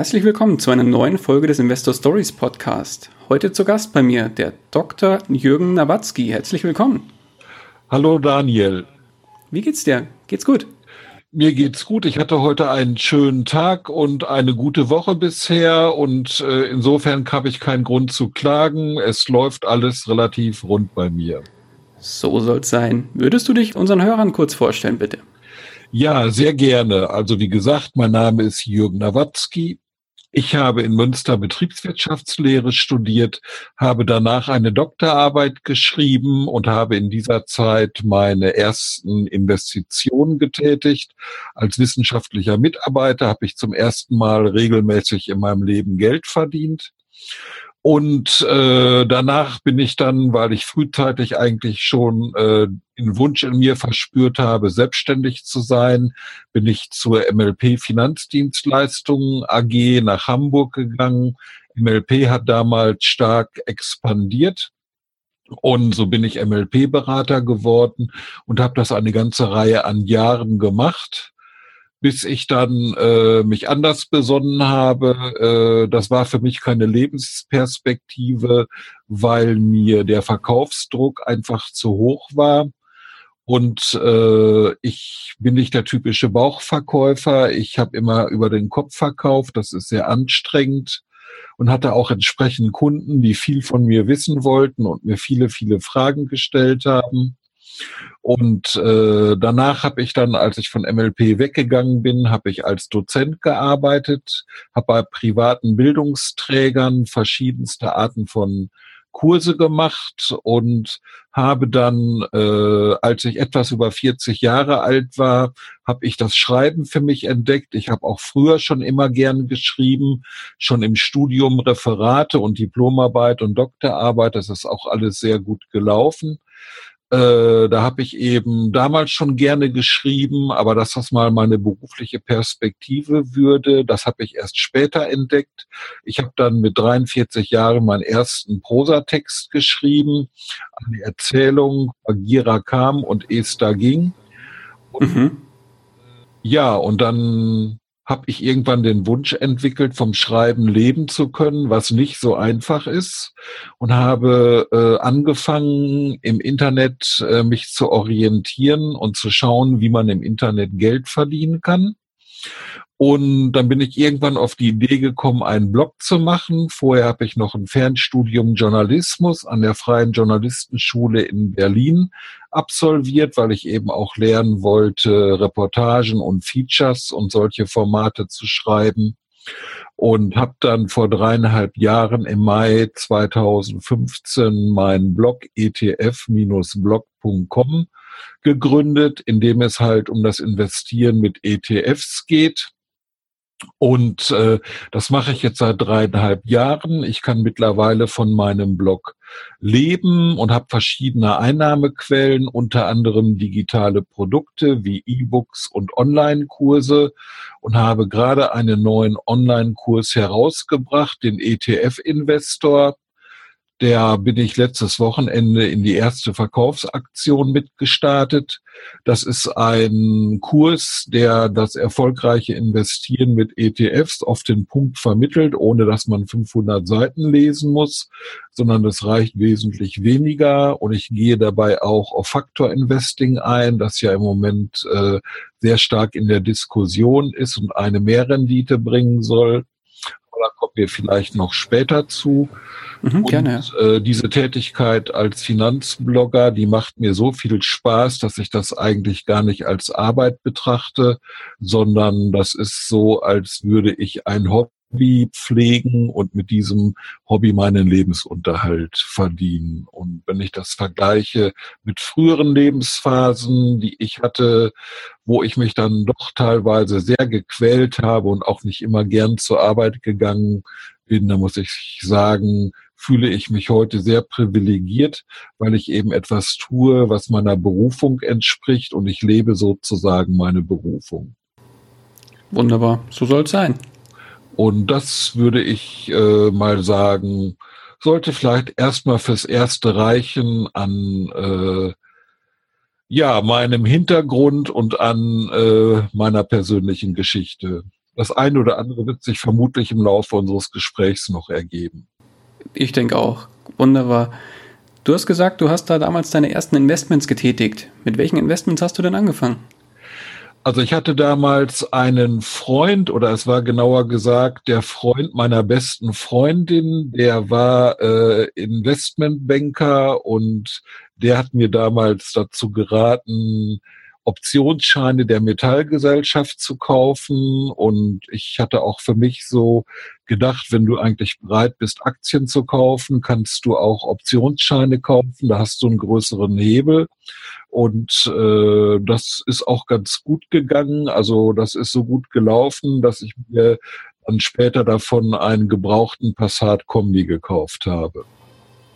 Herzlich willkommen zu einer neuen Folge des Investor Stories Podcast. Heute zu Gast bei mir der Dr. Jürgen Nawatzki. Herzlich willkommen. Hallo Daniel. Wie geht's dir? Geht's gut? Mir geht's gut. Ich hatte heute einen schönen Tag und eine gute Woche bisher und äh, insofern habe ich keinen Grund zu klagen. Es läuft alles relativ rund bei mir. So soll's sein. Würdest du dich unseren Hörern kurz vorstellen, bitte? Ja, sehr gerne. Also wie gesagt, mein Name ist Jürgen Nawatzki. Ich habe in Münster Betriebswirtschaftslehre studiert, habe danach eine Doktorarbeit geschrieben und habe in dieser Zeit meine ersten Investitionen getätigt. Als wissenschaftlicher Mitarbeiter habe ich zum ersten Mal regelmäßig in meinem Leben Geld verdient und äh, danach bin ich dann, weil ich frühzeitig eigentlich schon äh, den Wunsch in mir verspürt habe, selbstständig zu sein, bin ich zur MLP Finanzdienstleistungen AG nach Hamburg gegangen. MLP hat damals stark expandiert. Und so bin ich MLP-Berater geworden und habe das eine ganze Reihe an Jahren gemacht bis ich dann äh, mich anders besonnen habe. Äh, das war für mich keine Lebensperspektive, weil mir der Verkaufsdruck einfach zu hoch war. Und äh, ich bin nicht der typische Bauchverkäufer. Ich habe immer über den Kopf verkauft. Das ist sehr anstrengend und hatte auch entsprechend Kunden, die viel von mir wissen wollten und mir viele, viele Fragen gestellt haben. Und äh, danach habe ich dann, als ich von MLP weggegangen bin, habe ich als Dozent gearbeitet, habe bei privaten Bildungsträgern verschiedenste Arten von Kurse gemacht und habe dann, äh, als ich etwas über 40 Jahre alt war, habe ich das Schreiben für mich entdeckt. Ich habe auch früher schon immer gern geschrieben, schon im Studium Referate und Diplomarbeit und Doktorarbeit. Das ist auch alles sehr gut gelaufen. Äh, da habe ich eben damals schon gerne geschrieben, aber dass das mal meine berufliche Perspektive würde, das habe ich erst später entdeckt. Ich habe dann mit 43 Jahren meinen ersten Prosatext geschrieben, eine Erzählung, Bagira kam und Esther ging. Und, mhm. Ja, und dann habe ich irgendwann den Wunsch entwickelt, vom Schreiben leben zu können, was nicht so einfach ist und habe äh, angefangen, im Internet äh, mich zu orientieren und zu schauen, wie man im Internet Geld verdienen kann. Und dann bin ich irgendwann auf die Idee gekommen, einen Blog zu machen. Vorher habe ich noch ein Fernstudium Journalismus an der Freien Journalistenschule in Berlin absolviert, weil ich eben auch lernen wollte, Reportagen und Features und solche Formate zu schreiben. Und habe dann vor dreieinhalb Jahren im Mai 2015 meinen Blog etf-blog.com gegründet, in dem es halt um das Investieren mit ETFs geht. Und äh, das mache ich jetzt seit dreieinhalb Jahren. Ich kann mittlerweile von meinem Blog leben und habe verschiedene Einnahmequellen, unter anderem digitale Produkte wie E-Books und Online-Kurse und habe gerade einen neuen Online-Kurs herausgebracht, den ETF-Investor. Der bin ich letztes Wochenende in die erste Verkaufsaktion mitgestartet. Das ist ein Kurs, der das erfolgreiche Investieren mit ETFs auf den Punkt vermittelt, ohne dass man 500 Seiten lesen muss, sondern das reicht wesentlich weniger. Und ich gehe dabei auch auf Faktor Investing ein, das ja im Moment äh, sehr stark in der Diskussion ist und eine Mehrrendite bringen soll. Da kommen wir vielleicht noch später zu. Mhm, und, gerne. Äh, diese Tätigkeit als Finanzblogger, die macht mir so viel Spaß, dass ich das eigentlich gar nicht als Arbeit betrachte, sondern das ist so, als würde ich ein Hobby Hobby pflegen und mit diesem Hobby meinen Lebensunterhalt verdienen. Und wenn ich das vergleiche mit früheren Lebensphasen, die ich hatte, wo ich mich dann doch teilweise sehr gequält habe und auch nicht immer gern zur Arbeit gegangen bin, da muss ich sagen, fühle ich mich heute sehr privilegiert, weil ich eben etwas tue, was meiner Berufung entspricht und ich lebe sozusagen meine Berufung. Wunderbar, so soll es sein. Und das würde ich äh, mal sagen, sollte vielleicht erstmal fürs Erste reichen an äh, ja, meinem Hintergrund und an äh, meiner persönlichen Geschichte. Das eine oder andere wird sich vermutlich im Laufe unseres Gesprächs noch ergeben. Ich denke auch. Wunderbar. Du hast gesagt, du hast da damals deine ersten Investments getätigt. Mit welchen Investments hast du denn angefangen? Also ich hatte damals einen Freund oder es war genauer gesagt der Freund meiner besten Freundin, der war äh, Investmentbanker und der hat mir damals dazu geraten, Optionsscheine der Metallgesellschaft zu kaufen. Und ich hatte auch für mich so gedacht, wenn du eigentlich bereit bist, Aktien zu kaufen, kannst du auch Optionsscheine kaufen. Da hast du einen größeren Hebel. Und äh, das ist auch ganz gut gegangen. Also das ist so gut gelaufen, dass ich mir dann später davon einen gebrauchten Passat Kombi gekauft habe.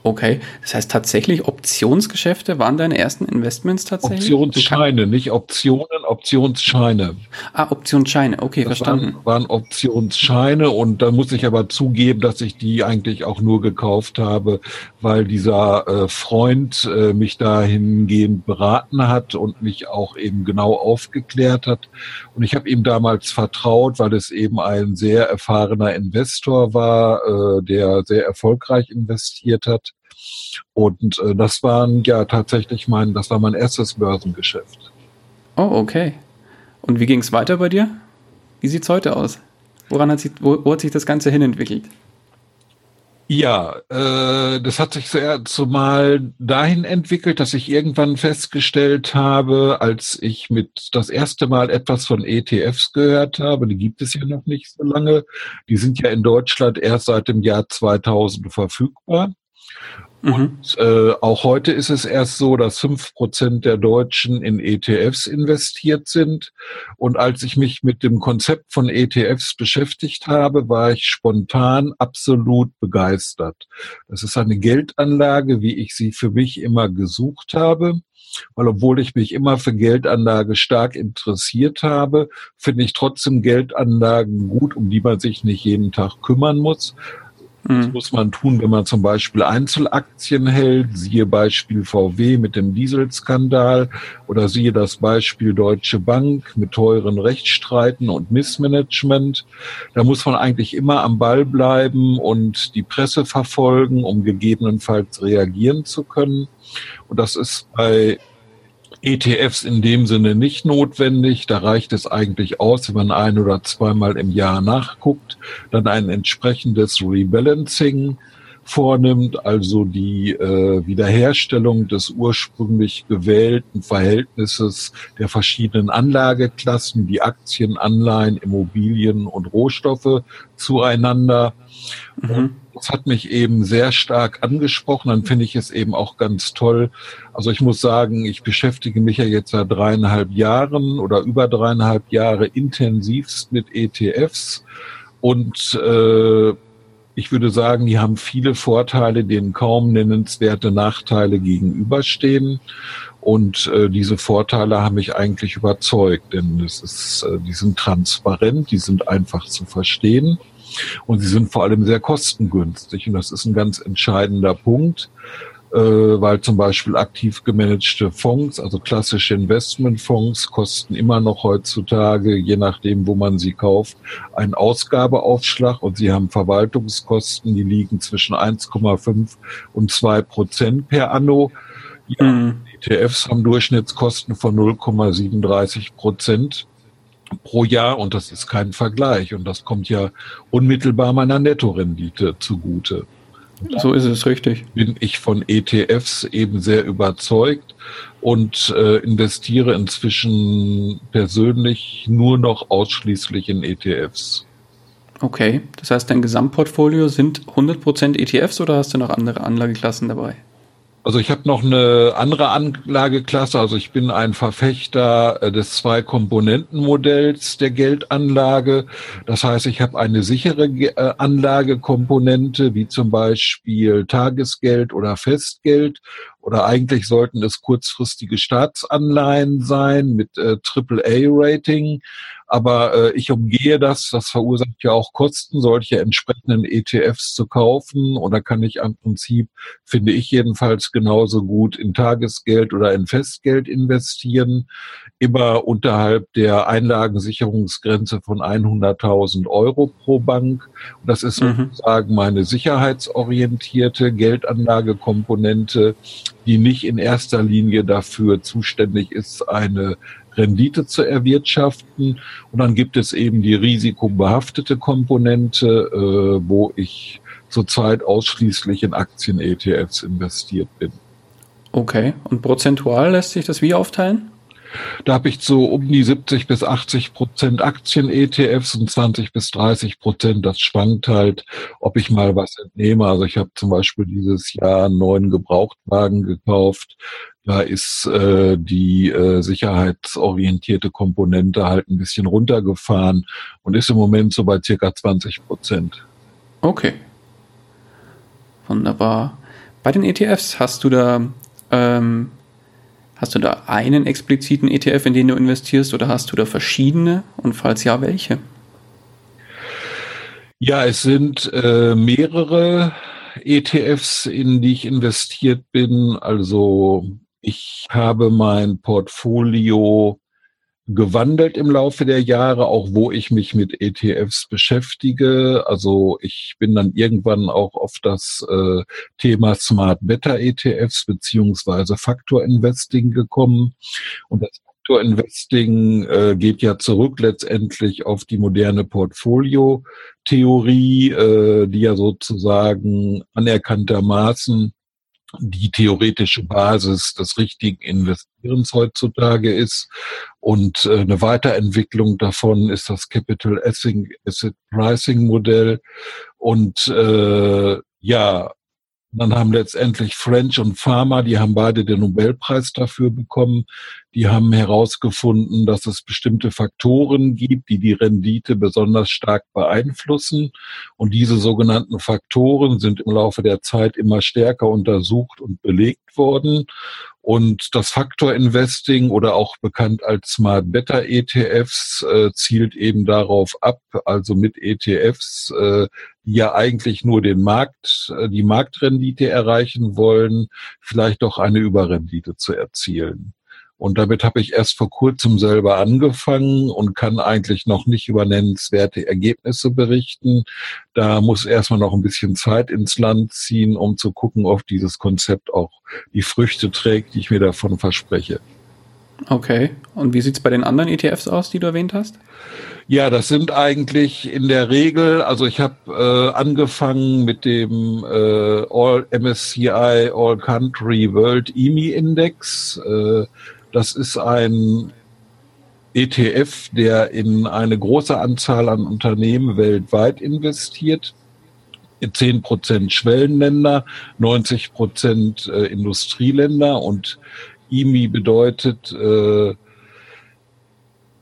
Okay, das heißt tatsächlich Optionsgeschäfte waren deine ersten Investments tatsächlich? Optionsscheine, nicht Optionen, Optionsscheine. Ah, Optionsscheine, okay, das verstanden. Waren, waren Optionsscheine und da muss ich aber zugeben, dass ich die eigentlich auch nur gekauft habe, weil dieser äh, Freund äh, mich dahingehend beraten hat und mich auch eben genau aufgeklärt hat. Und ich habe ihm damals vertraut, weil es eben ein sehr erfahrener Investor war, äh, der sehr erfolgreich investiert hat. Und äh, das waren ja tatsächlich mein, das war mein erstes Börsengeschäft. Oh, okay. Und wie ging es weiter bei dir? Wie sieht es heute aus? Woran hat sich, wo, wo hat sich das Ganze hinentwickelt? Ja, äh, das hat sich sehr zumal dahin entwickelt, dass ich irgendwann festgestellt habe, als ich mit das erste Mal etwas von ETFs gehört habe, die gibt es ja noch nicht so lange, die sind ja in Deutschland erst seit dem Jahr 2000 verfügbar. Mhm. Und äh, auch heute ist es erst so, dass fünf Prozent der Deutschen in ETFs investiert sind. Und als ich mich mit dem Konzept von ETFs beschäftigt habe, war ich spontan absolut begeistert. Das ist eine Geldanlage, wie ich sie für mich immer gesucht habe. Weil obwohl ich mich immer für Geldanlage stark interessiert habe, finde ich trotzdem Geldanlagen gut, um die man sich nicht jeden Tag kümmern muss. Das mhm. muss man tun, wenn man zum Beispiel Einzelaktien hält, siehe Beispiel VW mit dem Dieselskandal oder siehe das Beispiel Deutsche Bank mit teuren Rechtsstreiten und Missmanagement. Da muss man eigentlich immer am Ball bleiben und die Presse verfolgen, um gegebenenfalls reagieren zu können. Und das ist bei ETFs in dem Sinne nicht notwendig. Da reicht es eigentlich aus, wenn man ein oder zweimal im Jahr nachguckt, dann ein entsprechendes Rebalancing vornimmt, also die äh, Wiederherstellung des ursprünglich gewählten Verhältnisses der verschiedenen Anlageklassen, die Aktien, Anleihen, Immobilien und Rohstoffe zueinander. Mhm. Das hat mich eben sehr stark angesprochen. Dann finde ich es eben auch ganz toll. Also ich muss sagen, ich beschäftige mich ja jetzt seit dreieinhalb Jahren oder über dreieinhalb Jahre intensivst mit ETFs und äh, ich würde sagen, die haben viele Vorteile, denen kaum nennenswerte Nachteile gegenüberstehen. Und äh, diese Vorteile haben mich eigentlich überzeugt, denn es ist, äh, die sind transparent, die sind einfach zu verstehen und sie sind vor allem sehr kostengünstig. Und das ist ein ganz entscheidender Punkt weil zum Beispiel aktiv gemanagte Fonds, also klassische Investmentfonds, kosten immer noch heutzutage, je nachdem, wo man sie kauft, einen Ausgabeaufschlag und sie haben Verwaltungskosten, die liegen zwischen 1,5 und 2 Prozent per Anno. Ja, mhm. ETFs haben Durchschnittskosten von 0,37 Prozent pro Jahr und das ist kein Vergleich und das kommt ja unmittelbar meiner Nettorendite zugute. So ist es richtig. Bin ich von ETFs eben sehr überzeugt und äh, investiere inzwischen persönlich nur noch ausschließlich in ETFs. Okay, das heißt, dein Gesamtportfolio sind 100% ETFs oder hast du noch andere Anlageklassen dabei? Also ich habe noch eine andere Anlageklasse. Also ich bin ein Verfechter äh, des Zwei-Komponenten-Modells der Geldanlage. Das heißt, ich habe eine sichere äh, Anlagekomponente, wie zum Beispiel Tagesgeld oder Festgeld. Oder eigentlich sollten es kurzfristige Staatsanleihen sein mit äh, AAA-Rating aber äh, ich umgehe das, das verursacht ja auch Kosten, solche entsprechenden ETFs zu kaufen. Und da kann ich am Prinzip, finde ich jedenfalls, genauso gut in Tagesgeld oder in Festgeld investieren, immer unterhalb der Einlagensicherungsgrenze von 100.000 Euro pro Bank. Und das ist mhm. sozusagen meine sicherheitsorientierte Geldanlagekomponente, die nicht in erster Linie dafür zuständig ist, eine Rendite zu erwirtschaften. Und dann gibt es eben die risikobehaftete Komponente, äh, wo ich zurzeit ausschließlich in Aktien-ETFs investiert bin. Okay, und prozentual lässt sich das wie aufteilen? Da habe ich so um die 70 bis 80 Prozent Aktien-ETFs und 20 bis 30 Prozent. Das schwankt halt, ob ich mal was entnehme. Also ich habe zum Beispiel dieses Jahr einen neuen Gebrauchtwagen gekauft. Da ist äh, die äh, sicherheitsorientierte Komponente halt ein bisschen runtergefahren und ist im Moment so bei circa 20 Prozent. Okay. Wunderbar. Bei den ETFs hast du da ähm, hast du da einen expliziten ETF, in den du investierst, oder hast du da verschiedene? Und falls ja, welche? Ja, es sind äh, mehrere ETFs, in die ich investiert bin. Also ich habe mein Portfolio gewandelt im Laufe der Jahre, auch wo ich mich mit ETFs beschäftige. Also ich bin dann irgendwann auch auf das äh, Thema Smart Beta ETFs beziehungsweise Faktor Investing gekommen. Und das Faktor Investing äh, geht ja zurück letztendlich auf die moderne Portfolio-Theorie, äh, die ja sozusagen anerkanntermaßen die theoretische Basis des richtigen Investierens heutzutage ist. Und äh, eine Weiterentwicklung davon ist das Capital Asset Pricing Modell. Und äh, ja, dann haben letztendlich French und Pharma, die haben beide den Nobelpreis dafür bekommen. Die haben herausgefunden, dass es bestimmte Faktoren gibt, die die Rendite besonders stark beeinflussen. Und diese sogenannten Faktoren sind im Laufe der Zeit immer stärker untersucht und belegt worden. Und das Faktor Investing oder auch bekannt als Smart Beta ETFs äh, zielt eben darauf ab, also mit ETFs, äh, die ja eigentlich nur den Markt, äh, die Marktrendite erreichen wollen, vielleicht doch eine Überrendite zu erzielen. Und damit habe ich erst vor kurzem selber angefangen und kann eigentlich noch nicht über nennenswerte Ergebnisse berichten. Da muss erstmal noch ein bisschen Zeit ins Land ziehen, um zu gucken, ob dieses Konzept auch die Früchte trägt, die ich mir davon verspreche. Okay. Und wie sieht es bei den anderen ETFs aus, die du erwähnt hast? Ja, das sind eigentlich in der Regel, also ich habe äh, angefangen mit dem äh, All MSCI All Country World EMI Index. Äh, das ist ein ETF, der in eine große Anzahl an Unternehmen weltweit investiert. 10 Prozent Schwellenländer, 90 Prozent äh, Industrieländer und IMI bedeutet äh,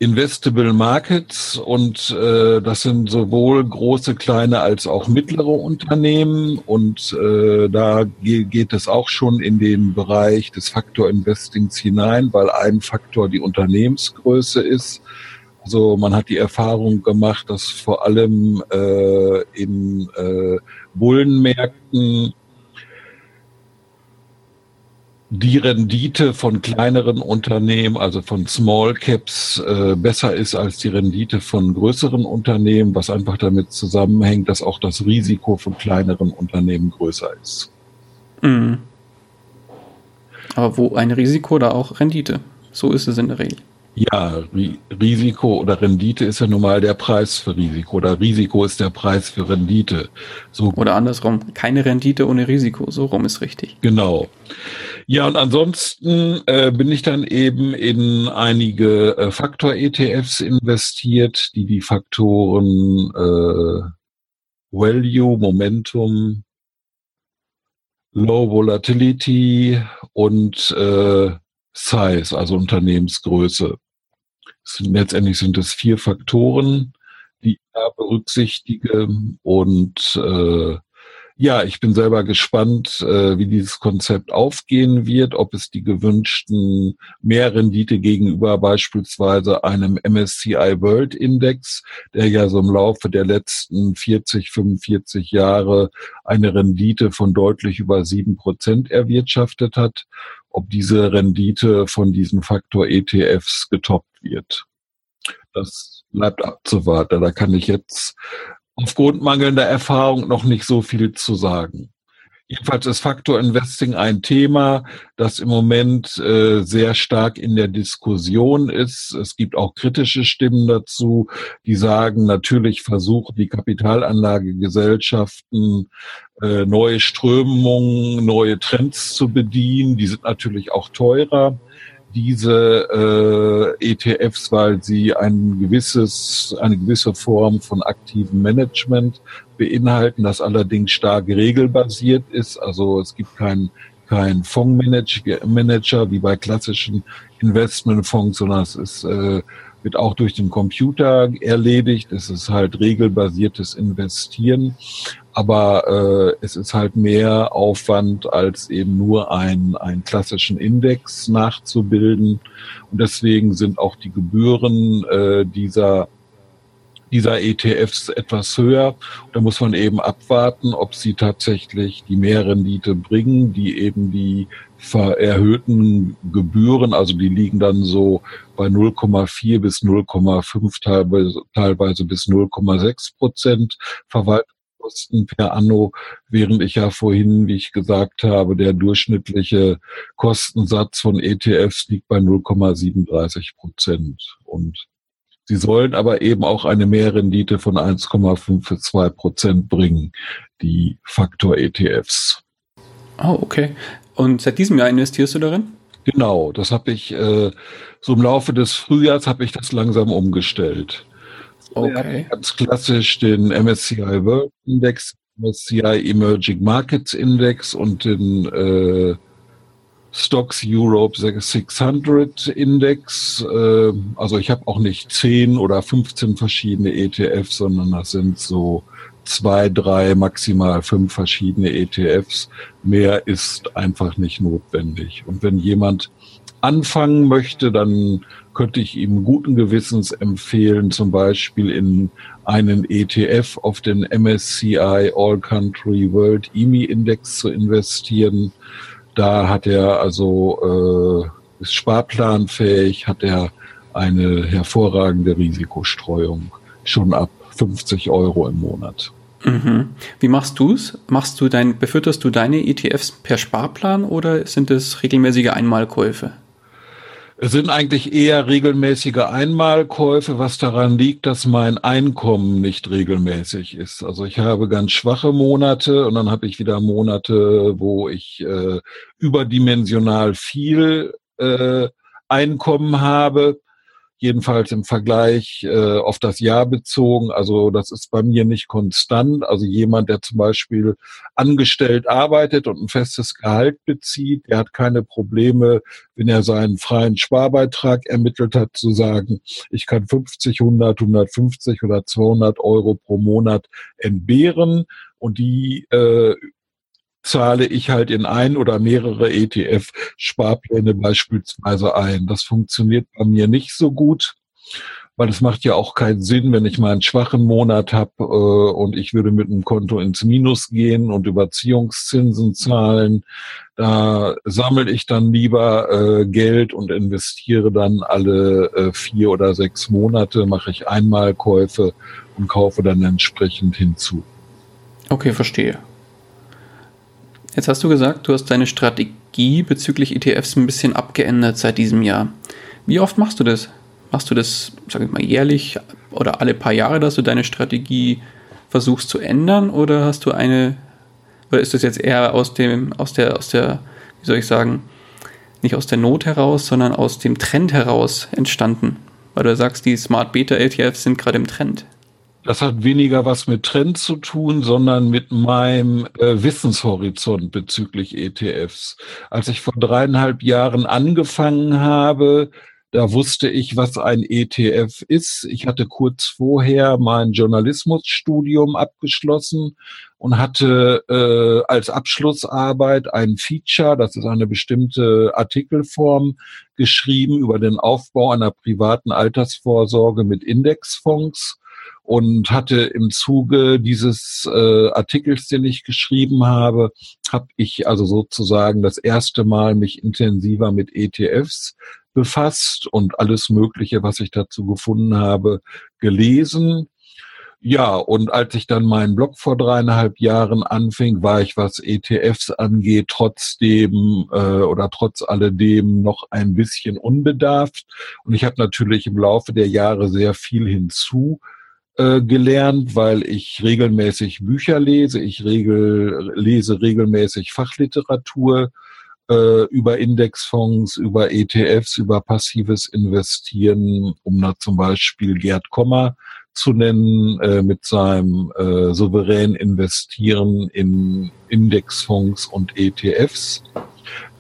Investable Markets und äh, das sind sowohl große, kleine als auch mittlere Unternehmen und äh, da ge geht es auch schon in den Bereich des Faktor Investings hinein, weil ein Faktor die Unternehmensgröße ist. Also man hat die Erfahrung gemacht, dass vor allem äh, in äh, Bullenmärkten die Rendite von kleineren Unternehmen, also von Small Caps, äh, besser ist als die Rendite von größeren Unternehmen, was einfach damit zusammenhängt, dass auch das Risiko von kleineren Unternehmen größer ist. Mhm. Aber wo ein Risiko, da auch Rendite. So ist es in der Regel. Ja, Risiko oder Rendite ist ja normal der Preis für Risiko oder Risiko ist der Preis für Rendite. So oder andersrum, keine Rendite ohne Risiko, so rum ist richtig. Genau. Ja, und ansonsten äh, bin ich dann eben in einige äh, Faktor-ETFs investiert, die die Faktoren äh, Value, Momentum, Low Volatility und äh, Size, also Unternehmensgröße. Sind, letztendlich sind es vier Faktoren, die ich da berücksichtige. Und äh, ja, ich bin selber gespannt, äh, wie dieses Konzept aufgehen wird, ob es die gewünschten Mehrrendite gegenüber beispielsweise einem MSCI World Index, der ja so im Laufe der letzten 40, 45 Jahre eine Rendite von deutlich über sieben Prozent erwirtschaftet hat, ob diese Rendite von diesen Faktor ETFs getoppt wird. Das bleibt abzuwarten. Da kann ich jetzt aufgrund mangelnder Erfahrung noch nicht so viel zu sagen. Jedenfalls ist Faktor Investing ein Thema, das im Moment äh, sehr stark in der Diskussion ist. Es gibt auch kritische Stimmen dazu, die sagen, natürlich versuchen die Kapitalanlagegesellschaften äh, neue Strömungen, neue Trends zu bedienen. Die sind natürlich auch teurer diese äh, ETFs, weil sie ein gewisses, eine gewisse Form von aktivem Management beinhalten, das allerdings stark regelbasiert ist. Also es gibt kein kein Fondsmanager wie bei klassischen Investmentfonds, sondern es ist, äh, wird auch durch den Computer erledigt. Es ist halt regelbasiertes Investieren aber äh, es ist halt mehr Aufwand, als eben nur ein, einen klassischen Index nachzubilden. Und deswegen sind auch die Gebühren äh, dieser dieser ETFs etwas höher. Da muss man eben abwarten, ob sie tatsächlich die Mehrrendite bringen, die eben die erhöhten Gebühren, also die liegen dann so bei 0,4 bis 0,5 teilweise, teilweise bis 0,6 Prozent Verwaltung Kosten per Anno, während ich ja vorhin, wie ich gesagt habe, der durchschnittliche Kostensatz von ETFs liegt bei 0,37 Prozent. Und sie sollen aber eben auch eine Mehrrendite von 1,5 bis 2 Prozent bringen, die Faktor-ETFs. Oh, okay. Und seit diesem Jahr investierst du darin? Genau, das habe ich äh, so im Laufe des Frühjahrs habe ich das langsam umgestellt. Okay. Ganz klassisch den MSCI World Index, MSCI Emerging Markets Index und den äh, Stocks Europe 600 Index. Äh, also ich habe auch nicht 10 oder 15 verschiedene ETFs, sondern das sind so zwei, drei, maximal fünf verschiedene ETFs. Mehr ist einfach nicht notwendig. Und wenn jemand anfangen möchte, dann könnte ich ihm guten Gewissens empfehlen, zum Beispiel in einen ETF auf den MSCI All Country World EMI Index zu investieren. Da hat er also äh, ist sparplanfähig, hat er eine hervorragende Risikostreuung schon ab 50 Euro im Monat. Mhm. Wie machst du es? Machst du dein, befütterst du deine ETFs per Sparplan oder sind es regelmäßige Einmalkäufe? Es sind eigentlich eher regelmäßige Einmalkäufe, was daran liegt, dass mein Einkommen nicht regelmäßig ist. Also ich habe ganz schwache Monate und dann habe ich wieder Monate, wo ich äh, überdimensional viel äh, Einkommen habe jedenfalls im Vergleich äh, auf das Jahr bezogen. Also das ist bei mir nicht konstant. Also jemand, der zum Beispiel angestellt arbeitet und ein festes Gehalt bezieht, der hat keine Probleme, wenn er seinen freien Sparbeitrag ermittelt hat, zu sagen, ich kann 50, 100, 150 oder 200 Euro pro Monat entbehren und die äh, zahle ich halt in ein oder mehrere ETF-Sparpläne beispielsweise ein. Das funktioniert bei mir nicht so gut, weil es macht ja auch keinen Sinn, wenn ich mal einen schwachen Monat habe äh, und ich würde mit einem Konto ins Minus gehen und Überziehungszinsen zahlen. Da sammle ich dann lieber äh, Geld und investiere dann alle äh, vier oder sechs Monate, mache ich Einmalkäufe und kaufe dann entsprechend hinzu. Okay, verstehe. Jetzt hast du gesagt, du hast deine Strategie bezüglich ETFs ein bisschen abgeändert seit diesem Jahr. Wie oft machst du das? machst du das, sag ich mal, jährlich oder alle paar Jahre, dass du deine Strategie versuchst zu ändern oder hast du eine, oder ist das jetzt eher aus dem, aus der, aus der, wie soll ich sagen, nicht aus der Not heraus, sondern aus dem Trend heraus entstanden? Weil du sagst, die Smart Beta LTFs sind gerade im Trend. Das hat weniger was mit Trend zu tun, sondern mit meinem äh, Wissenshorizont bezüglich ETFs. Als ich vor dreieinhalb Jahren angefangen habe, da wusste ich, was ein ETF ist. Ich hatte kurz vorher mein Journalismusstudium abgeschlossen und hatte äh, als Abschlussarbeit ein Feature, das ist eine bestimmte Artikelform, geschrieben über den Aufbau einer privaten Altersvorsorge mit Indexfonds und hatte im Zuge dieses äh, Artikels, den ich geschrieben habe, habe ich also sozusagen das erste Mal mich intensiver mit ETFs befasst und alles Mögliche, was ich dazu gefunden habe, gelesen. Ja, und als ich dann meinen Blog vor dreieinhalb Jahren anfing, war ich, was ETFs angeht, trotzdem äh, oder trotz alledem noch ein bisschen unbedarft. Und ich habe natürlich im Laufe der Jahre sehr viel hinzu äh, gelernt, weil ich regelmäßig Bücher lese. Ich regel, lese regelmäßig Fachliteratur äh, über Indexfonds, über ETFs, über passives Investieren, um da zum Beispiel Gerd Kommer zu nennen, äh, mit seinem äh, souverän Investieren in Indexfonds und ETFs.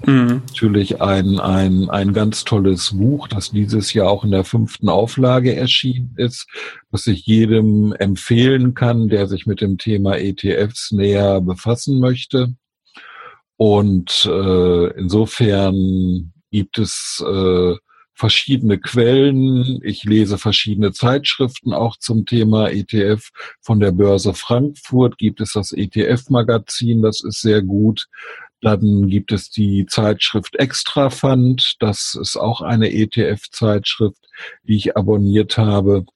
Mhm. Natürlich ein, ein, ein ganz tolles Buch, das dieses Jahr auch in der fünften Auflage erschienen ist, das ich jedem empfehlen kann, der sich mit dem Thema ETFs näher befassen möchte. Und äh, insofern gibt es äh, verschiedene Quellen. Ich lese verschiedene Zeitschriften auch zum Thema ETF. Von der Börse Frankfurt gibt es das ETF-Magazin, das ist sehr gut. Dann gibt es die Zeitschrift Extra Fund. Das ist auch eine ETF-Zeitschrift, die ich abonniert habe.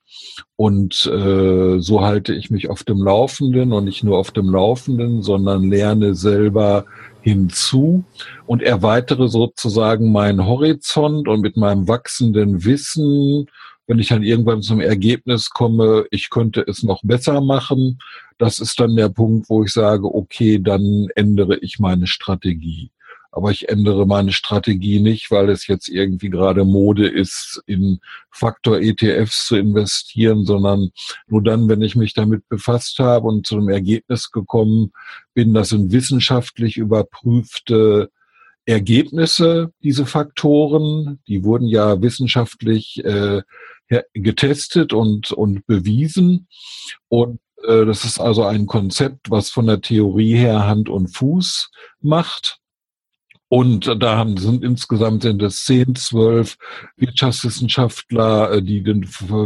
Und äh, so halte ich mich auf dem Laufenden und nicht nur auf dem Laufenden, sondern lerne selber hinzu und erweitere sozusagen meinen Horizont und mit meinem wachsenden Wissen, wenn ich dann irgendwann zum Ergebnis komme, ich könnte es noch besser machen, das ist dann der Punkt, wo ich sage, okay, dann ändere ich meine Strategie. Aber ich ändere meine Strategie nicht, weil es jetzt irgendwie gerade Mode ist, in Faktor-ETFs zu investieren, sondern nur dann, wenn ich mich damit befasst habe und zu einem Ergebnis gekommen bin, das sind wissenschaftlich überprüfte Ergebnisse, diese Faktoren. Die wurden ja wissenschaftlich äh, getestet und, und bewiesen. Und äh, das ist also ein Konzept, was von der Theorie her Hand und Fuß macht. Und da haben, sind insgesamt sind es zehn, zwölf Wirtschaftswissenschaftler, äh, die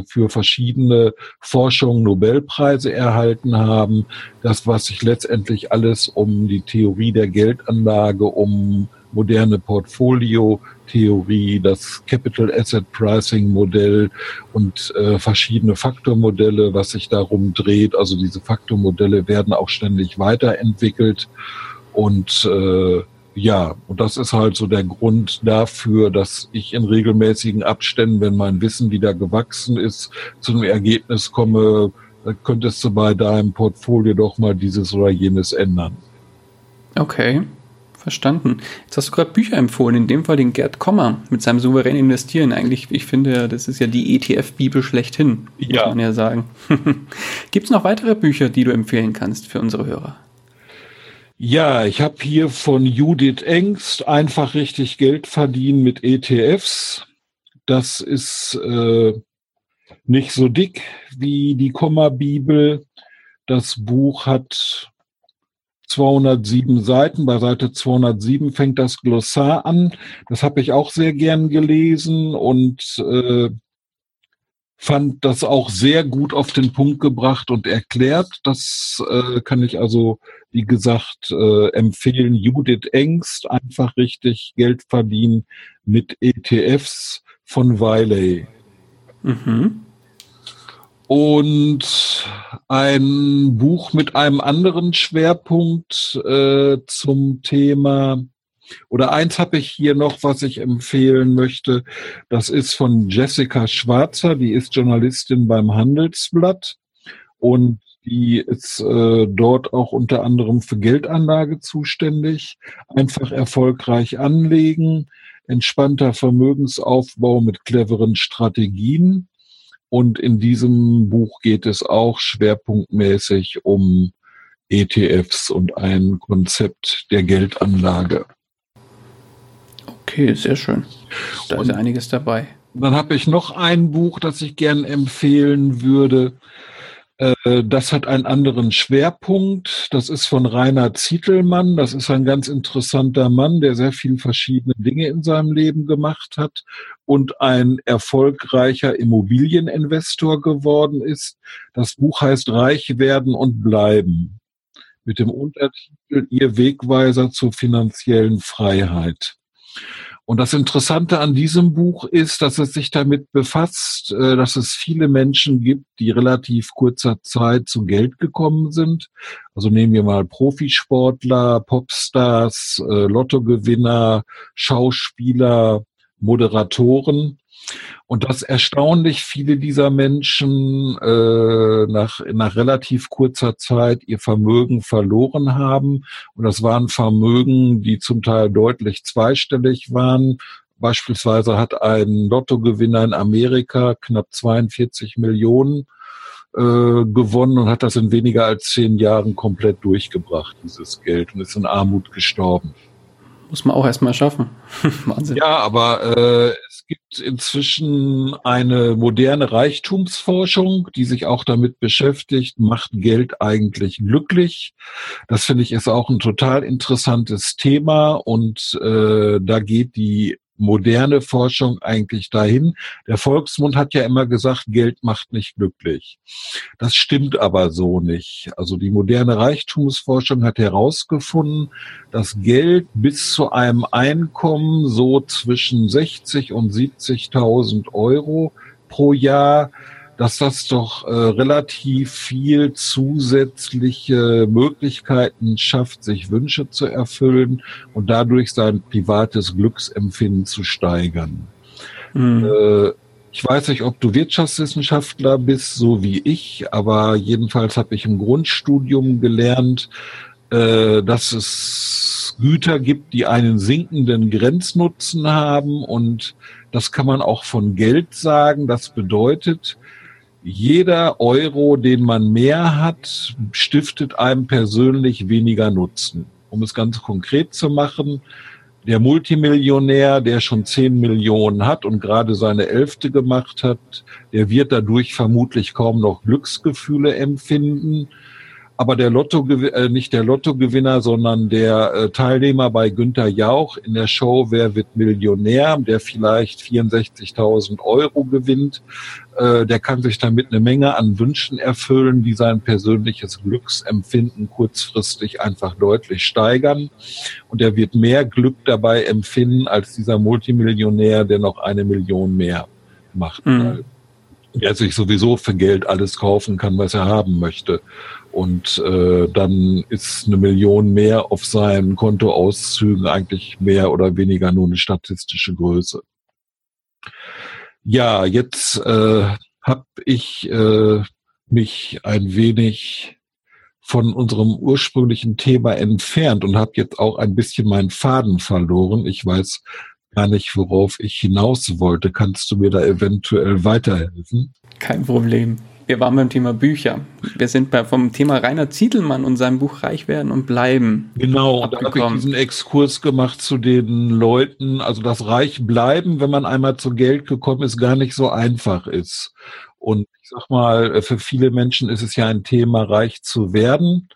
für verschiedene Forschungen Nobelpreise erhalten haben. Das, was sich letztendlich alles um die Theorie der Geldanlage, um moderne Portfolio-Theorie, das Capital Asset Pricing Modell und äh, verschiedene Faktormodelle, was sich darum dreht. Also diese Faktormodelle werden auch ständig weiterentwickelt und äh, ja, und das ist halt so der Grund dafür, dass ich in regelmäßigen Abständen, wenn mein Wissen wieder gewachsen ist, zu einem Ergebnis komme, könntest du bei deinem Portfolio doch mal dieses oder jenes ändern. Okay, verstanden. Jetzt hast du gerade Bücher empfohlen, in dem Fall den Gerd Kommer mit seinem souveränen Investieren. Eigentlich, ich finde, das ist ja die ETF-Bibel schlechthin, muss ja. man ja sagen. Gibt es noch weitere Bücher, die du empfehlen kannst für unsere Hörer? Ja, ich habe hier von Judith Engst einfach richtig Geld verdienen mit ETFs. Das ist äh, nicht so dick wie die Komma-Bibel. Das Buch hat 207 Seiten. Bei Seite 207 fängt das Glossar an. Das habe ich auch sehr gern gelesen und äh, fand das auch sehr gut auf den Punkt gebracht und erklärt. Das äh, kann ich also, wie gesagt, äh, empfehlen. Judith Engst, einfach richtig Geld verdienen mit ETFs von Wiley. Mhm. Und ein Buch mit einem anderen Schwerpunkt äh, zum Thema Oder eins habe ich hier noch, was ich empfehlen möchte. Das ist von Jessica Schwarzer, die ist Journalistin beim Handelsblatt und die ist äh, dort auch unter anderem für Geldanlage zuständig. Einfach erfolgreich anlegen, entspannter Vermögensaufbau mit cleveren Strategien. Und in diesem Buch geht es auch schwerpunktmäßig um ETFs und ein Konzept der Geldanlage. Okay, sehr schön. Da und ist einiges dabei. Dann habe ich noch ein Buch, das ich gern empfehlen würde. Äh, das hat einen anderen Schwerpunkt. Das ist von Rainer Zietelmann. Das ist ein ganz interessanter Mann, der sehr viele verschiedene Dinge in seinem Leben gemacht hat und ein erfolgreicher Immobilieninvestor geworden ist. Das Buch heißt Reich werden und bleiben mit dem Untertitel Ihr Wegweiser zur finanziellen Freiheit. Und das Interessante an diesem Buch ist, dass es sich damit befasst, äh, dass es viele Menschen gibt, die relativ kurzer Zeit zu Geld gekommen sind. Also nehmen wir mal Profisportler, Popstars, äh, Lottogewinner, Schauspieler, Moderatoren. Und dass erstaunlich viele dieser Menschen äh, nach, nach relativ kurzer Zeit ihr Vermögen verloren haben. Und das waren Vermögen, die zum Teil deutlich zweistellig waren. Beispielsweise hat ein Lottogewinner in Amerika knapp 42 Millionen äh, gewonnen und hat das in weniger als zehn Jahren komplett durchgebracht, dieses Geld, und ist in Armut gestorben. Muss man auch erstmal schaffen. Wahnsinn. Ja, aber äh, es gibt inzwischen eine moderne Reichtumsforschung, die sich auch damit beschäftigt, macht Geld eigentlich glücklich? Das finde ich ist auch ein total interessantes Thema und äh, da geht die moderne Forschung eigentlich dahin? Der Volksmund hat ja immer gesagt, Geld macht nicht glücklich. Das stimmt aber so nicht. Also die moderne Reichtumsforschung hat herausgefunden, dass Geld bis zu einem Einkommen so zwischen 60 und 70.000 Euro pro Jahr dass das doch äh, relativ viel zusätzliche Möglichkeiten schafft, sich Wünsche zu erfüllen und dadurch sein privates Glücksempfinden zu steigern. Mhm. Äh, ich weiß nicht, ob du Wirtschaftswissenschaftler bist, so wie ich, aber jedenfalls habe ich im Grundstudium gelernt, äh, dass es Güter gibt, die einen sinkenden Grenznutzen haben und das kann man auch von Geld sagen. Das bedeutet, jeder Euro, den man mehr hat, stiftet einem persönlich weniger Nutzen. Um es ganz konkret zu machen, der Multimillionär, der schon 10 Millionen hat und gerade seine Elfte gemacht hat, der wird dadurch vermutlich kaum noch Glücksgefühle empfinden aber der Lotto, äh, nicht der Lottogewinner, sondern der äh, Teilnehmer bei Günter Jauch in der Show Wer wird Millionär, der vielleicht 64.000 Euro gewinnt, äh, der kann sich damit eine Menge an Wünschen erfüllen, die sein persönliches Glücksempfinden kurzfristig einfach deutlich steigern. Und er wird mehr Glück dabei empfinden als dieser Multimillionär, der noch eine Million mehr macht. Mhm der sich sowieso für Geld alles kaufen kann, was er haben möchte. Und äh, dann ist eine Million mehr auf seinen Kontoauszügen eigentlich mehr oder weniger nur eine statistische Größe. Ja, jetzt äh, habe ich äh, mich ein wenig von unserem ursprünglichen Thema entfernt und habe jetzt auch ein bisschen meinen Faden verloren. Ich weiß gar nicht, worauf ich hinaus wollte. Kannst du mir da eventuell weiterhelfen? Kein Problem. Wir waren beim Thema Bücher. Wir sind bei, vom Thema Rainer Zietelmann und seinem Buch Reich werden und bleiben. Genau, da habe ich diesen Exkurs gemacht zu den Leuten, also das Reich bleiben, wenn man einmal zu Geld gekommen ist, gar nicht so einfach ist. Und ich sag mal, für viele Menschen ist es ja ein Thema, reich zu werden.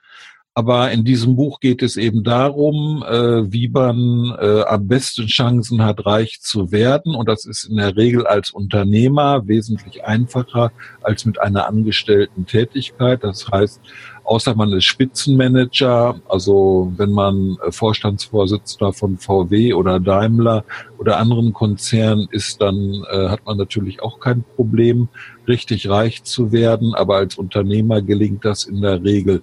Aber in diesem Buch geht es eben darum, äh, wie man äh, am besten Chancen hat, reich zu werden. Und das ist in der Regel als Unternehmer wesentlich einfacher als mit einer angestellten Tätigkeit. Das heißt, außer man ist Spitzenmanager, also wenn man äh, Vorstandsvorsitzender von VW oder Daimler oder anderen Konzernen ist, dann äh, hat man natürlich auch kein Problem, richtig reich zu werden. Aber als Unternehmer gelingt das in der Regel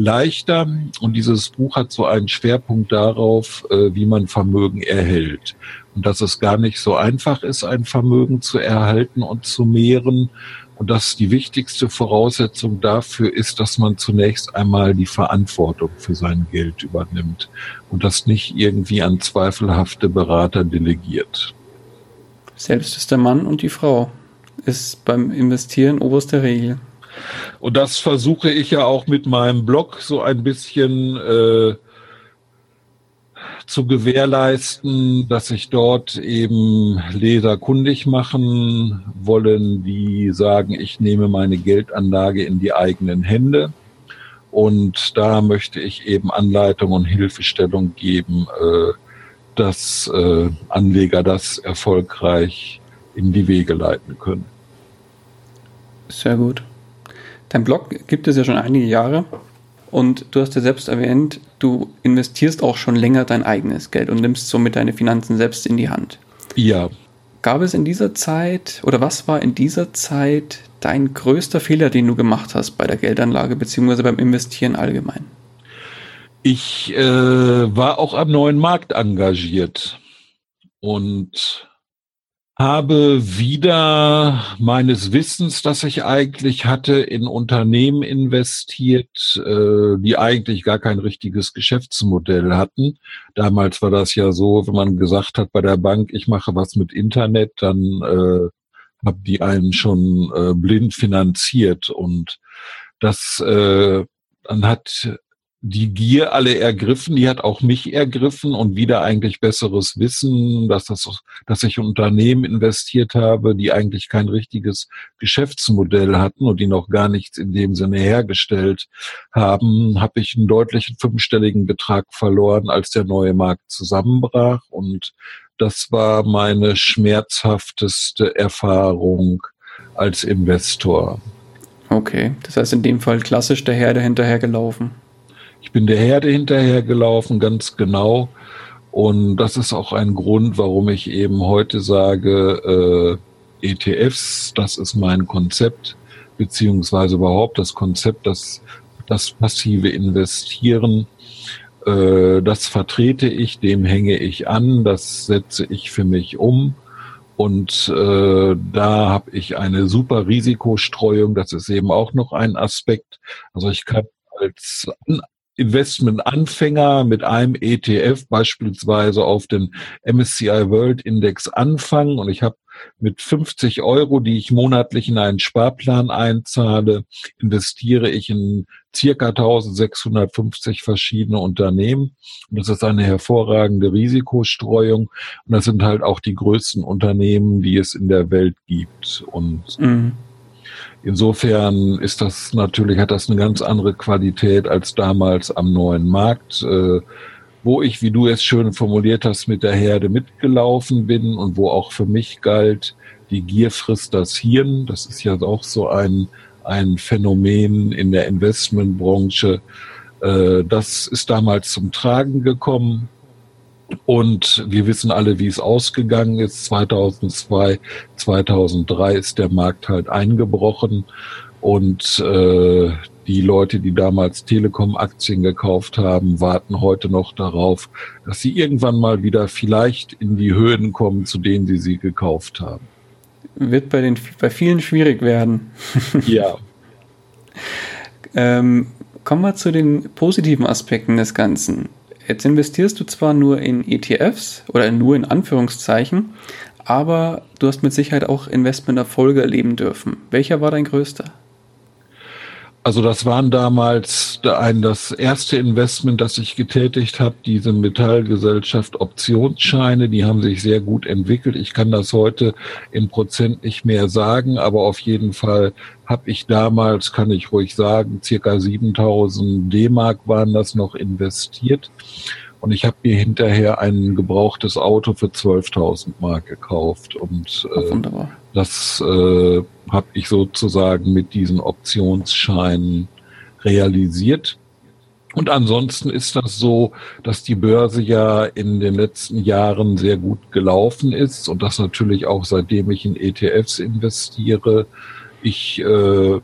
leichter. Und dieses Buch hat so einen Schwerpunkt darauf, äh, wie man Vermögen erhält. Und dass es gar nicht so einfach ist, ein Vermögen zu erhalten und zu mehren. Und dass die wichtigste Voraussetzung dafür ist, dass man zunächst einmal die Verantwortung für sein Geld übernimmt und das nicht irgendwie an zweifelhafte Berater delegiert. Selbst ist der Mann und die Frau ist beim Investieren oberste Regel. Und das versuche ich ja auch mit meinem Blog so ein bisschen äh, zu gewährleisten, dass sich dort eben Leser kundig machen wollen, die sagen, ich nehme meine Geldanlage in die eigenen Hände. Und da möchte ich eben Anleitung und Hilfestellung geben, äh, dass äh, Anleger das erfolgreich in die Wege leiten können. Sehr gut. Dein Blog gibt es ja schon einige Jahre und du hast ja selbst erwähnt, du investierst auch schon länger dein eigenes Geld und nimmst somit deine Finanzen selbst in die Hand. Ja. Gab es in dieser Zeit oder was war in dieser Zeit dein größter Fehler, den du gemacht hast bei der Geldanlage bzw. beim Investieren allgemein? Ich äh, war auch am neuen Markt engagiert und habe wieder meines Wissens, das ich eigentlich hatte, in Unternehmen investiert, äh, die eigentlich gar kein richtiges Geschäftsmodell hatten. Damals war das ja so, wenn man gesagt hat bei der Bank, ich mache was mit Internet, dann äh, haben die einen schon äh, blind finanziert und das äh, dann hat die Gier alle ergriffen, die hat auch mich ergriffen und wieder eigentlich besseres Wissen, dass das, dass ich in Unternehmen investiert habe, die eigentlich kein richtiges Geschäftsmodell hatten und die noch gar nichts in dem Sinne hergestellt haben, habe ich einen deutlichen fünfstelligen Betrag verloren, als der neue Markt zusammenbrach und das war meine schmerzhafteste Erfahrung als Investor. Okay, das heißt in dem Fall klassisch der Herde hinterhergelaufen. Ich bin der Herde hinterhergelaufen, ganz genau. Und das ist auch ein Grund, warum ich eben heute sage, äh, ETFs, das ist mein Konzept, beziehungsweise überhaupt das Konzept, das, das passive Investieren, äh, das vertrete ich, dem hänge ich an, das setze ich für mich um. Und äh, da habe ich eine super Risikostreuung, das ist eben auch noch ein Aspekt. Also ich kann als Investmentanfänger mit einem ETF beispielsweise auf den MSCI World Index anfangen und ich habe mit 50 Euro, die ich monatlich in einen Sparplan einzahle, investiere ich in circa 1650 verschiedene Unternehmen. Und das ist eine hervorragende Risikostreuung. Und das sind halt auch die größten Unternehmen, die es in der Welt gibt. Und mhm. Insofern ist das natürlich, hat das eine ganz andere Qualität als damals am neuen Markt, äh, wo ich, wie du es schön formuliert hast, mit der Herde mitgelaufen bin und wo auch für mich galt, die Gier frisst das Hirn. Das ist ja auch so ein, ein Phänomen in der Investmentbranche. Äh, das ist damals zum Tragen gekommen. Und wir wissen alle, wie es ausgegangen ist. 2002, 2003 ist der Markt halt eingebrochen und äh, die Leute, die damals Telekom-Aktien gekauft haben, warten heute noch darauf, dass sie irgendwann mal wieder vielleicht in die Höhen kommen, zu denen sie sie gekauft haben. Wird bei, den, bei vielen schwierig werden. ja. ähm, kommen wir zu den positiven Aspekten des Ganzen. Jetzt investierst du zwar nur in ETFs oder nur in Anführungszeichen, aber du hast mit Sicherheit auch Investmenterfolge erleben dürfen. Welcher war dein größter? Also das waren damals ein, das erste Investment, das ich getätigt habe, diese Metallgesellschaft Optionsscheine, die haben sich sehr gut entwickelt. Ich kann das heute in Prozent nicht mehr sagen, aber auf jeden Fall habe ich damals, kann ich ruhig sagen, circa 7000 D-Mark waren das noch investiert. Und ich habe mir hinterher ein gebrauchtes Auto für 12.000 Mark gekauft. Und äh, das äh, habe ich sozusagen mit diesen Optionsscheinen realisiert. Und ansonsten ist das so, dass die Börse ja in den letzten Jahren sehr gut gelaufen ist und das natürlich auch seitdem ich in ETFs investiere, ich äh,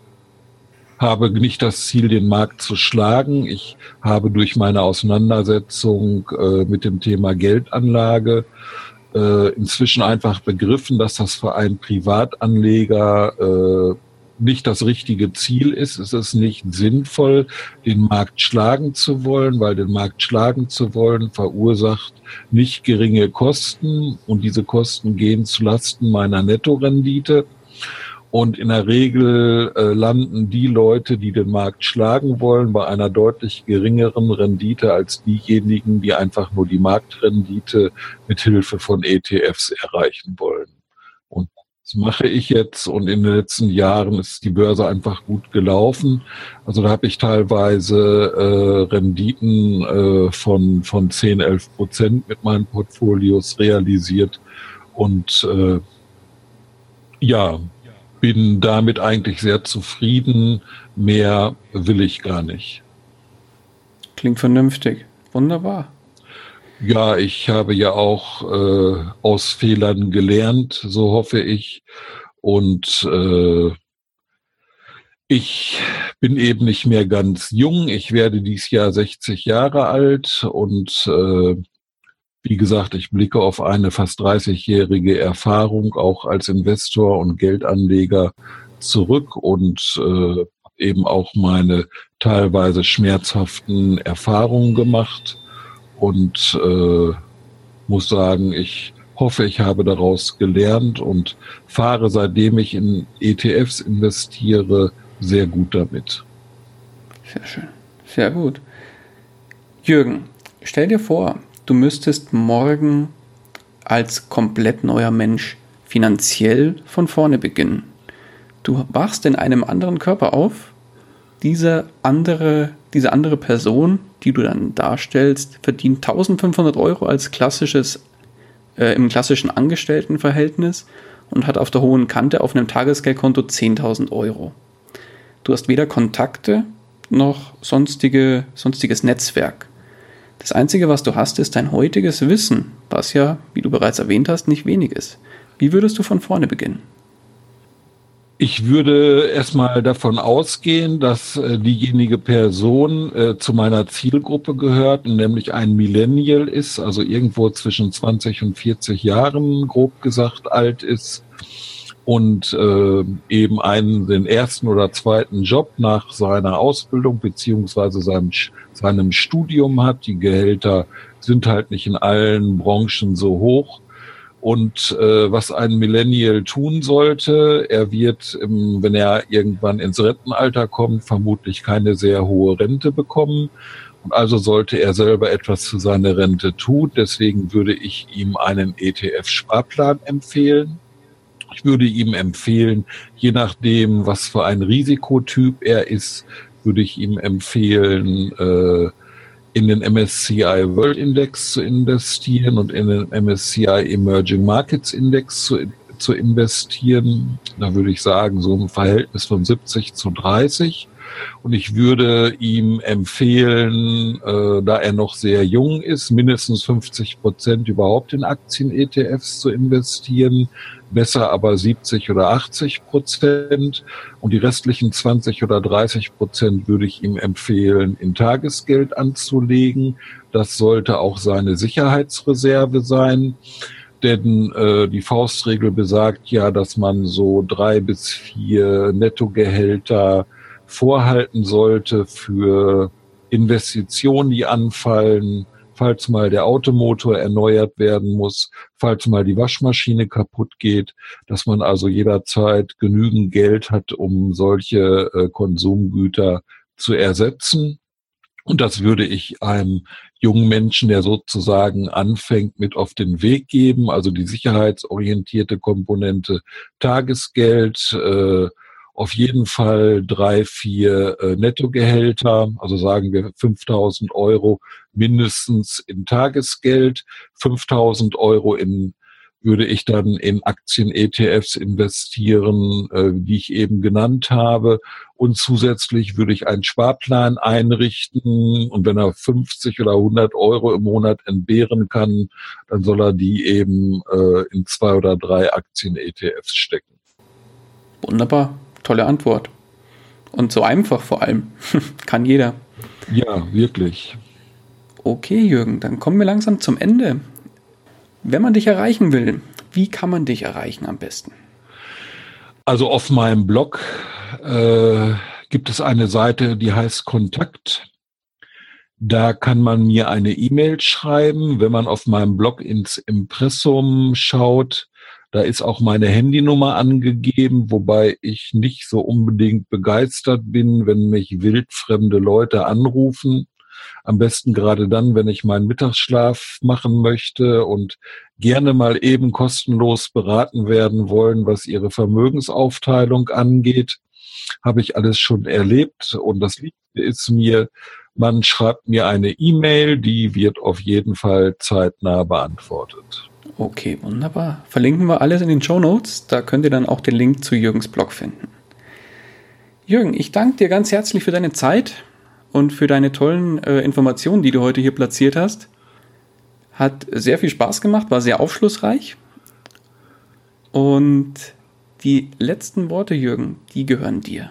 habe nicht das Ziel, den Markt zu schlagen. Ich habe durch meine Auseinandersetzung äh, mit dem Thema Geldanlage äh, inzwischen einfach begriffen, dass das für einen Privatanleger äh, nicht das richtige Ziel ist. Es ist nicht sinnvoll, den Markt schlagen zu wollen, weil den Markt schlagen zu wollen verursacht nicht geringe Kosten und diese Kosten gehen zu Lasten meiner Nettorendite. Und in der Regel äh, landen die Leute, die den Markt schlagen wollen, bei einer deutlich geringeren Rendite als diejenigen, die einfach nur die Marktrendite mit Hilfe von ETFs erreichen wollen. Und das mache ich jetzt und in den letzten Jahren ist die Börse einfach gut gelaufen. Also da habe ich teilweise äh, Renditen äh, von, von 10, 11 Prozent mit meinen Portfolios realisiert und äh, ja, bin damit eigentlich sehr zufrieden. Mehr will ich gar nicht. Klingt vernünftig. Wunderbar. Ja, ich habe ja auch äh, aus Fehlern gelernt, so hoffe ich. Und äh, ich bin eben nicht mehr ganz jung. Ich werde dies Jahr 60 Jahre alt und äh, wie gesagt, ich blicke auf eine fast 30-jährige Erfahrung auch als Investor und Geldanleger zurück und äh, eben auch meine teilweise schmerzhaften Erfahrungen gemacht und äh, muss sagen, ich hoffe, ich habe daraus gelernt und fahre, seitdem ich in ETFs investiere, sehr gut damit. Sehr schön, sehr gut. Jürgen, stell dir vor, du müsstest morgen als komplett neuer Mensch finanziell von vorne beginnen. Du wachst in einem anderen Körper auf. Diese andere, diese andere Person, die du dann darstellst, verdient 1500 Euro als klassisches, äh, im klassischen Angestelltenverhältnis und hat auf der hohen Kante auf einem Tagesgeldkonto 10.000 Euro. Du hast weder Kontakte noch sonstige, sonstiges Netzwerk. Das Einzige, was du hast, ist dein heutiges Wissen, was ja, wie du bereits erwähnt hast, nicht wenig ist. Wie würdest du von vorne beginnen? Ich würde erstmal davon ausgehen, dass äh, diejenige Person äh, zu meiner Zielgruppe gehört, nämlich ein Millennial ist, also irgendwo zwischen 20 und 40 Jahren, grob gesagt, alt ist und äh, eben einen den ersten oder zweiten Job nach seiner Ausbildung beziehungsweise seinem seinem Studium hat. Die Gehälter sind halt nicht in allen Branchen so hoch. Und äh, was ein Millennial tun sollte, er wird, im, wenn er irgendwann ins Rentenalter kommt, vermutlich keine sehr hohe Rente bekommen. Und also sollte er selber etwas für seine Rente tun. Deswegen würde ich ihm einen ETF-Sparplan empfehlen ich würde ihm empfehlen, je nachdem, was für ein Risikotyp er ist, würde ich ihm empfehlen, äh, in den MSCI World Index zu investieren und in den MSCI Emerging Markets Index zu, zu investieren. Da würde ich sagen, so ein Verhältnis von 70 zu 30. Und ich würde ihm empfehlen, äh, da er noch sehr jung ist, mindestens 50 Prozent überhaupt in Aktien-ETFs zu investieren, besser aber 70 oder 80 Prozent. Und die restlichen 20 oder 30 Prozent würde ich ihm empfehlen, in Tagesgeld anzulegen. Das sollte auch seine Sicherheitsreserve sein denn äh, die Faustregel besagt ja, dass man so drei bis vier Nettogehälter vorhalten sollte für Investitionen, die anfallen, falls mal der Automotor erneuert werden muss, falls mal die Waschmaschine kaputt geht, dass man also jederzeit genügend Geld hat, um solche äh, Konsumgüter zu ersetzen. Und das würde ich einem jungen Menschen, der sozusagen anfängt, mit auf den Weg geben, also die sicherheitsorientierte Komponente Tagesgeld, äh, auf jeden Fall drei, vier äh, Nettogehälter, also sagen wir 5000 Euro mindestens in Tagesgeld, 5000 Euro in würde ich dann in Aktien-ETFs investieren, äh, die ich eben genannt habe. Und zusätzlich würde ich einen Sparplan einrichten. Und wenn er 50 oder 100 Euro im Monat entbehren kann, dann soll er die eben äh, in zwei oder drei Aktien-ETFs stecken. Wunderbar tolle Antwort. Und so einfach vor allem. Kann jeder. Ja, wirklich. Okay, Jürgen, dann kommen wir langsam zum Ende. Wenn man dich erreichen will, wie kann man dich erreichen am besten? Also auf meinem Blog äh, gibt es eine Seite, die heißt Kontakt. Da kann man mir eine E-Mail schreiben. Wenn man auf meinem Blog ins Impressum schaut, da ist auch meine Handynummer angegeben, wobei ich nicht so unbedingt begeistert bin, wenn mich wildfremde Leute anrufen. Am besten gerade dann, wenn ich meinen Mittagsschlaf machen möchte und gerne mal eben kostenlos beraten werden wollen, was ihre Vermögensaufteilung angeht. Habe ich alles schon erlebt und das Liebste ist mir, man schreibt mir eine E-Mail, die wird auf jeden Fall zeitnah beantwortet. Okay, wunderbar. Verlinken wir alles in den Show Notes. Da könnt ihr dann auch den Link zu Jürgens Blog finden. Jürgen, ich danke dir ganz herzlich für deine Zeit und für deine tollen äh, Informationen, die du heute hier platziert hast. Hat sehr viel Spaß gemacht, war sehr aufschlussreich. Und die letzten Worte, Jürgen, die gehören dir.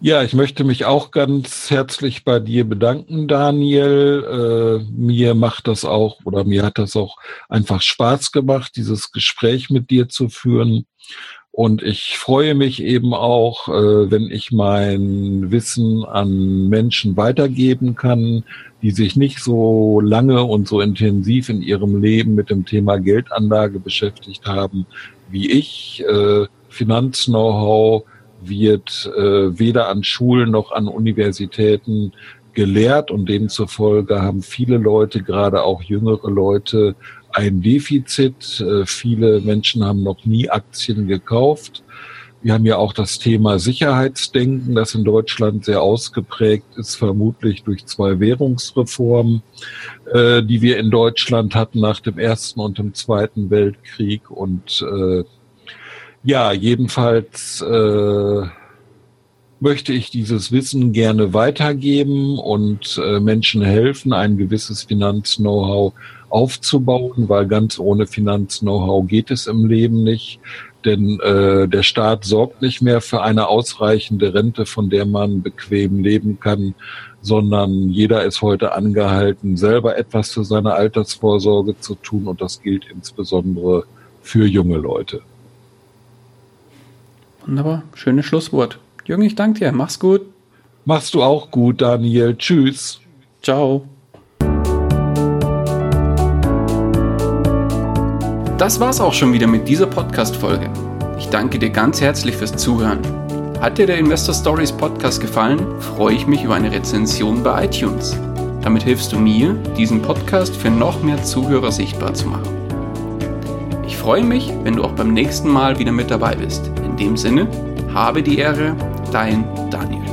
Ja, ich möchte mich auch ganz herzlich bei dir bedanken, Daniel. Äh, mir macht das auch oder mir hat das auch einfach Spaß gemacht, dieses Gespräch mit dir zu führen. Und ich freue mich eben auch, äh, wenn ich mein Wissen an Menschen weitergeben kann, die sich nicht so lange und so intensiv in ihrem Leben mit dem Thema Geldanlage beschäftigt haben wie ich. Äh, Finanz-Know-how wird äh, weder an Schulen noch an Universitäten gelehrt und demzufolge haben viele Leute, gerade auch jüngere Leute, ein Defizit. Äh, viele Menschen haben noch nie Aktien gekauft. Wir haben ja auch das Thema Sicherheitsdenken, das in Deutschland sehr ausgeprägt ist, vermutlich durch zwei Währungsreformen, äh, die wir in Deutschland hatten nach dem Ersten und dem Zweiten Weltkrieg. Und äh, ja, jedenfalls äh, möchte ich dieses Wissen gerne weitergeben und äh, Menschen helfen, ein gewisses Finanz-Know-how aufzubauen, weil ganz ohne Finanz-Know-how geht es im Leben nicht. Denn äh, der Staat sorgt nicht mehr für eine ausreichende Rente, von der man bequem leben kann, sondern jeder ist heute angehalten, selber etwas für seine Altersvorsorge zu tun und das gilt insbesondere für junge Leute. Wunderbar, schönes Schlusswort. Jürgen, ich danke dir. Mach's gut. Machst du auch gut, Daniel. Tschüss. Ciao. Das war's auch schon wieder mit dieser Podcast-Folge. Ich danke dir ganz herzlich fürs Zuhören. Hat dir der Investor Stories Podcast gefallen, freue ich mich über eine Rezension bei iTunes. Damit hilfst du mir, diesen Podcast für noch mehr Zuhörer sichtbar zu machen. Ich freue mich, wenn du auch beim nächsten Mal wieder mit dabei bist. In dem Sinne, habe die Ehre, dein Daniel.